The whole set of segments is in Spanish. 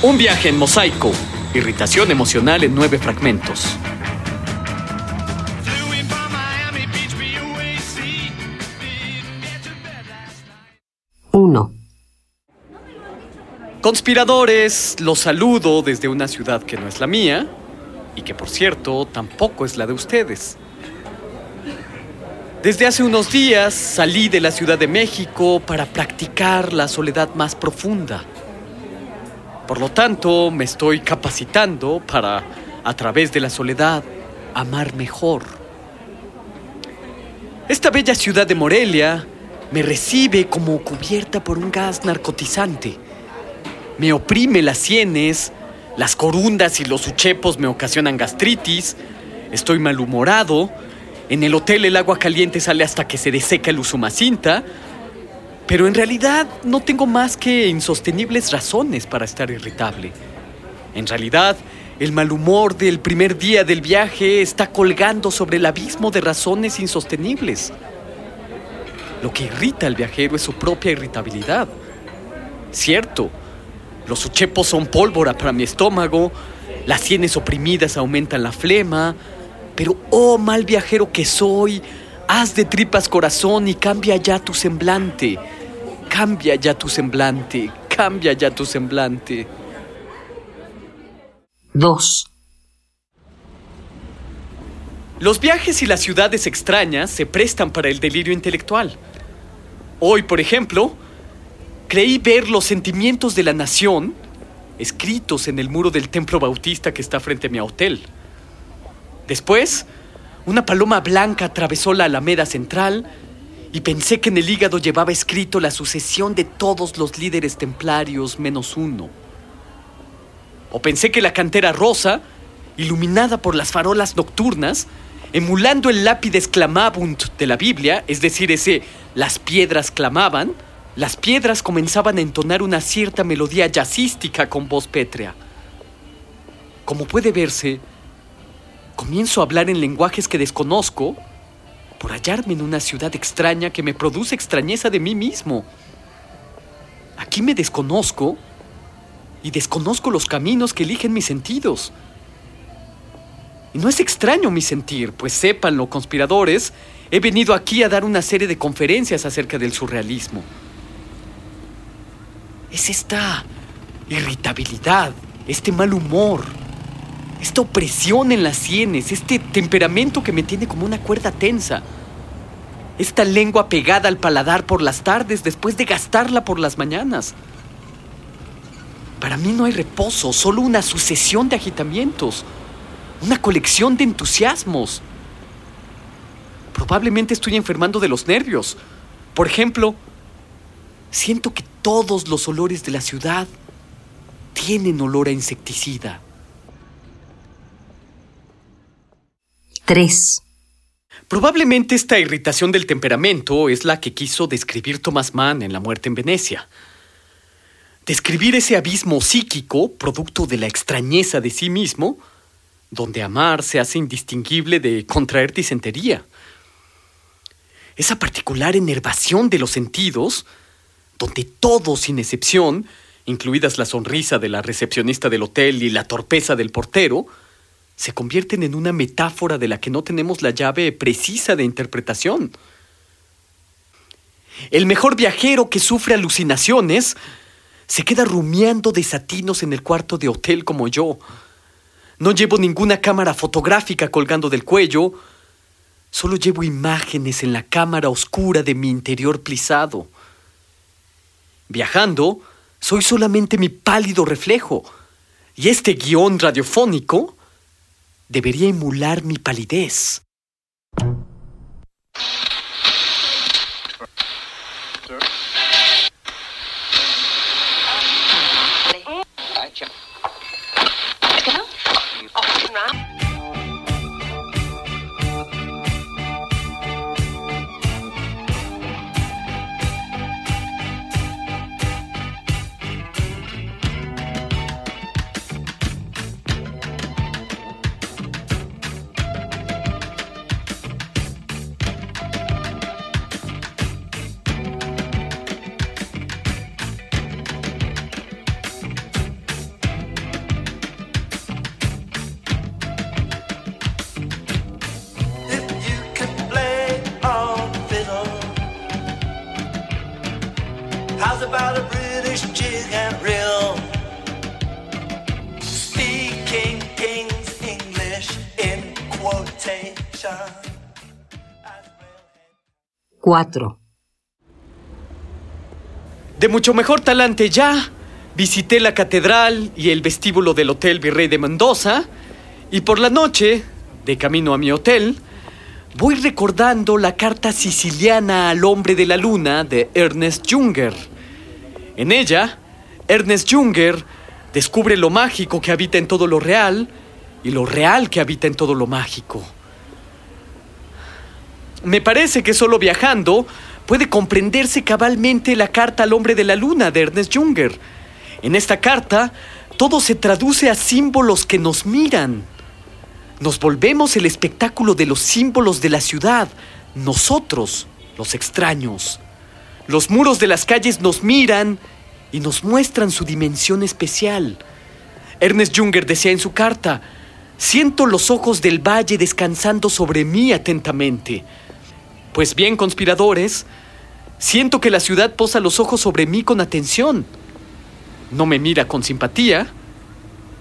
Un viaje en mosaico. Irritación emocional en nueve fragmentos. Uno. Conspiradores, los saludo desde una ciudad que no es la mía y que por cierto tampoco es la de ustedes. Desde hace unos días salí de la Ciudad de México para practicar la soledad más profunda. Por lo tanto, me estoy capacitando para, a través de la soledad, amar mejor. Esta bella ciudad de Morelia me recibe como cubierta por un gas narcotizante. Me oprime las sienes, las corundas y los uchepos me ocasionan gastritis, estoy malhumorado, en el hotel el agua caliente sale hasta que se deseca el usumacinta, pero en realidad no tengo más que insostenibles razones para estar irritable. En realidad, el mal humor del primer día del viaje está colgando sobre el abismo de razones insostenibles. Lo que irrita al viajero es su propia irritabilidad. Cierto, los uchepos son pólvora para mi estómago, las sienes oprimidas aumentan la flema, pero oh mal viajero que soy, haz de tripas corazón y cambia ya tu semblante. Cambia ya tu semblante, cambia ya tu semblante. 2. Los viajes y las ciudades extrañas se prestan para el delirio intelectual. Hoy, por ejemplo, creí ver los sentimientos de la nación escritos en el muro del templo bautista que está frente a mi hotel. Después, una paloma blanca atravesó la alameda central y pensé que en el hígado llevaba escrito la sucesión de todos los líderes templarios menos uno. O pensé que la cantera rosa, iluminada por las farolas nocturnas, emulando el lápides clamabunt de la Biblia, es decir, ese las piedras clamaban, las piedras comenzaban a entonar una cierta melodía jazzística con voz pétrea. Como puede verse, comienzo a hablar en lenguajes que desconozco por hallarme en una ciudad extraña que me produce extrañeza de mí mismo. Aquí me desconozco y desconozco los caminos que eligen mis sentidos. Y no es extraño mi sentir, pues sépanlo, conspiradores, he venido aquí a dar una serie de conferencias acerca del surrealismo. Es esta irritabilidad, este mal humor, esta opresión en las sienes, este temperamento que me tiene como una cuerda tensa, esta lengua pegada al paladar por las tardes después de gastarla por las mañanas. Para mí no hay reposo, solo una sucesión de agitamientos, una colección de entusiasmos. Probablemente estoy enfermando de los nervios. Por ejemplo, siento que todos los olores de la ciudad tienen olor a insecticida. 3. Probablemente esta irritación del temperamento es la que quiso describir Thomas Mann en La muerte en Venecia. Describir ese abismo psíquico, producto de la extrañeza de sí mismo, donde amar se hace indistinguible de contraer disentería. Esa particular enervación de los sentidos, donde todos, sin excepción, incluidas la sonrisa de la recepcionista del hotel y la torpeza del portero, se convierten en una metáfora de la que no tenemos la llave precisa de interpretación. El mejor viajero que sufre alucinaciones se queda rumiando desatinos en el cuarto de hotel como yo. No llevo ninguna cámara fotográfica colgando del cuello, solo llevo imágenes en la cámara oscura de mi interior plisado. Viajando, soy solamente mi pálido reflejo, y este guion radiofónico debería emular mi palidez. 4. De mucho mejor talante ya, visité la catedral y el vestíbulo del Hotel Virrey de Mendoza y por la noche, de camino a mi hotel, voy recordando la carta siciliana al hombre de la luna de Ernest Junger. En ella, Ernest Junger descubre lo mágico que habita en todo lo real y lo real que habita en todo lo mágico. Me parece que solo viajando puede comprenderse cabalmente la carta al hombre de la luna de Ernest Junger. En esta carta, todo se traduce a símbolos que nos miran. Nos volvemos el espectáculo de los símbolos de la ciudad, nosotros, los extraños. Los muros de las calles nos miran y nos muestran su dimensión especial. Ernest Junger decía en su carta, siento los ojos del valle descansando sobre mí atentamente. Pues bien, conspiradores, siento que la ciudad posa los ojos sobre mí con atención. No me mira con simpatía,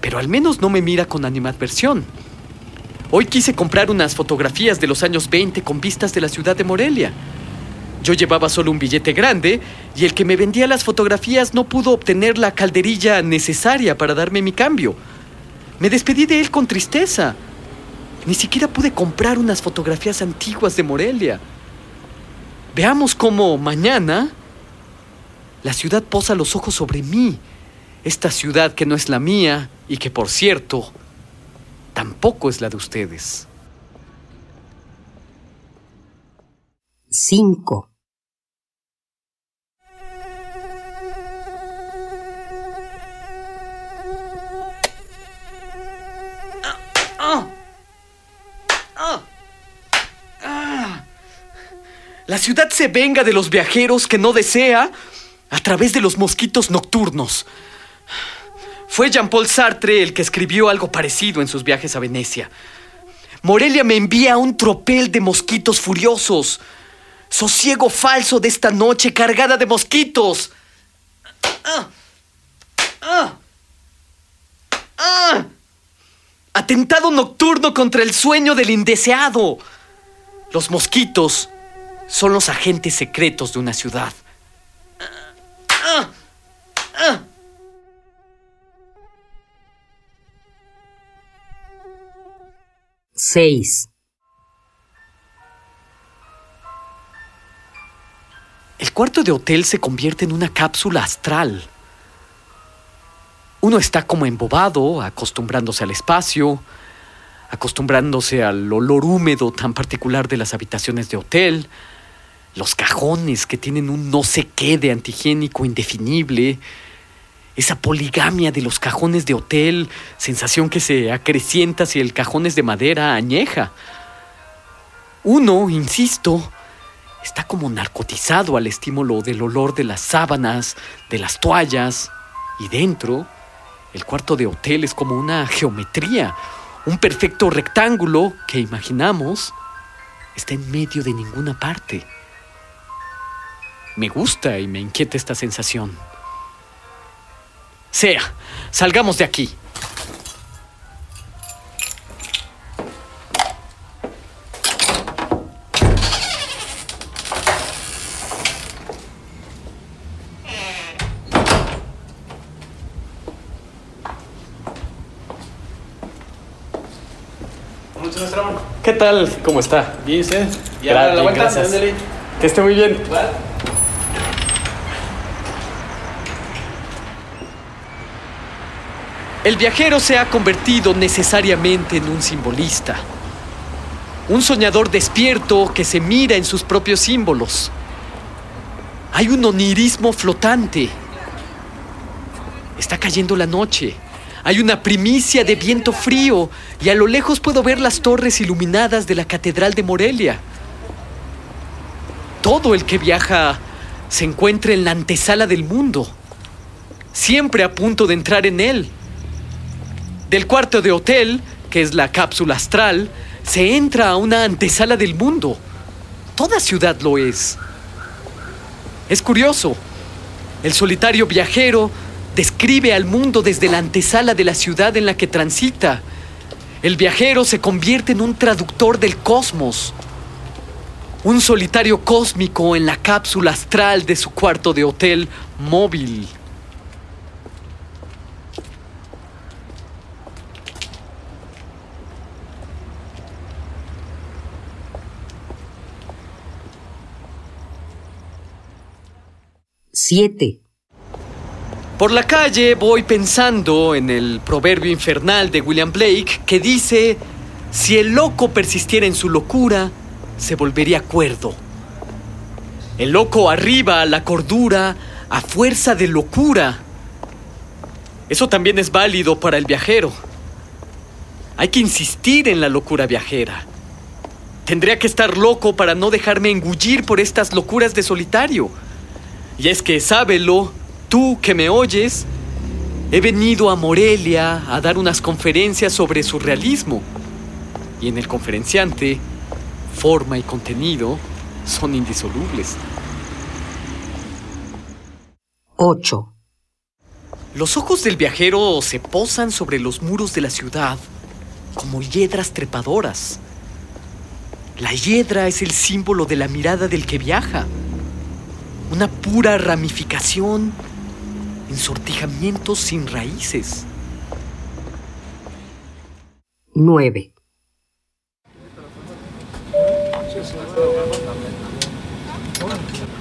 pero al menos no me mira con animadversión. Hoy quise comprar unas fotografías de los años 20 con vistas de la ciudad de Morelia. Yo llevaba solo un billete grande y el que me vendía las fotografías no pudo obtener la calderilla necesaria para darme mi cambio. Me despedí de él con tristeza. Ni siquiera pude comprar unas fotografías antiguas de Morelia. Veamos cómo mañana la ciudad posa los ojos sobre mí. Esta ciudad que no es la mía y que, por cierto, tampoco es la de ustedes. 5. La ciudad se venga de los viajeros que no desea a través de los mosquitos nocturnos. Fue Jean-Paul Sartre el que escribió algo parecido en sus viajes a Venecia. Morelia me envía un tropel de mosquitos furiosos. Sosiego falso de esta noche cargada de mosquitos. Ah. Ah. Ah. Atentado nocturno contra el sueño del indeseado. Los mosquitos son los agentes secretos de una ciudad. 6. El cuarto de hotel se convierte en una cápsula astral. Uno está como embobado, acostumbrándose al espacio, acostumbrándose al olor húmedo tan particular de las habitaciones de hotel, los cajones que tienen un no sé qué de antihigiénico indefinible, esa poligamia de los cajones de hotel, sensación que se acrecienta si el cajón es de madera añeja. Uno, insisto, está como narcotizado al estímulo del olor de las sábanas, de las toallas, y dentro, el cuarto de hotel es como una geometría, un perfecto rectángulo que imaginamos está en medio de ninguna parte. Me gusta y me inquieta esta sensación. Sea, salgamos de aquí. ¿Qué tal? ¿Cómo está? Bien, usted. Ya, la vuelta, gracias. Que esté muy bien. Igual. El viajero se ha convertido necesariamente en un simbolista. Un soñador despierto que se mira en sus propios símbolos. Hay un onirismo flotante. Está cayendo la noche. Hay una primicia de viento frío y a lo lejos puedo ver las torres iluminadas de la Catedral de Morelia. Todo el que viaja se encuentra en la antesala del mundo, siempre a punto de entrar en él. Del cuarto de hotel, que es la cápsula astral, se entra a una antesala del mundo. Toda ciudad lo es. Es curioso. El solitario viajero describe al mundo desde la antesala de la ciudad en la que transita. El viajero se convierte en un traductor del cosmos. Un solitario cósmico en la cápsula astral de su cuarto de hotel móvil. Siete. Por la calle voy pensando en el proverbio infernal de William Blake que dice, si el loco persistiera en su locura, se volvería cuerdo. El loco arriba la cordura a fuerza de locura. Eso también es válido para el viajero. Hay que insistir en la locura viajera. Tendría que estar loco para no dejarme engullir por estas locuras de solitario. Y es que sábelo, tú que me oyes, he venido a Morelia a dar unas conferencias sobre surrealismo. Y en el conferenciante, forma y contenido son indisolubles. 8. Los ojos del viajero se posan sobre los muros de la ciudad como hiedras trepadoras. La hiedra es el símbolo de la mirada del que viaja. Una pura ramificación, ensortijamientos sin raíces. 9.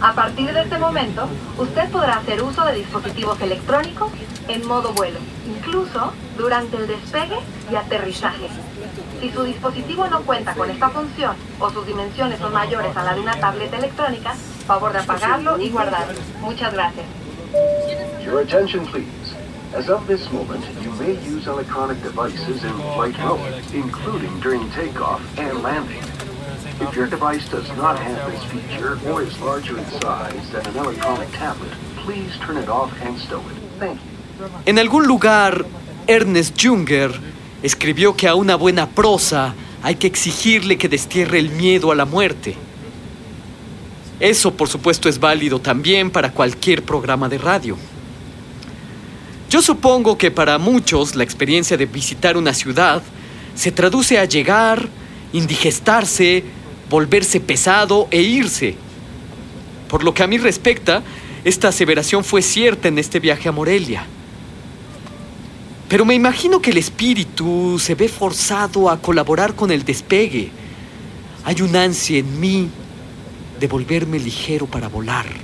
A partir de este momento, usted podrá hacer uso de dispositivos electrónicos en modo vuelo, incluso durante el despegue y aterrizaje. Si su dispositivo no cuenta con esta función o sus dimensiones son mayores a la de una tableta electrónica, favor de apagarlo y guardarlo. Muchas gracias. Your attention, please. As of this moment, you may use electronic devices in flight mode, including during takeoff and landing. If your device does not have this feature or is larger in size than an electronic tablet, please turn it off and stow it. Thank you. En algún lugar, Ernest Junger escribió que a una buena prosa hay que exigirle que destierre el miedo a la muerte. Eso, por supuesto, es válido también para cualquier programa de radio. Yo supongo que para muchos la experiencia de visitar una ciudad se traduce a llegar, indigestarse, volverse pesado e irse. Por lo que a mí respecta, esta aseveración fue cierta en este viaje a Morelia. Pero me imagino que el espíritu se ve forzado a colaborar con el despegue. Hay un ansia en mí de volverme ligero para volar.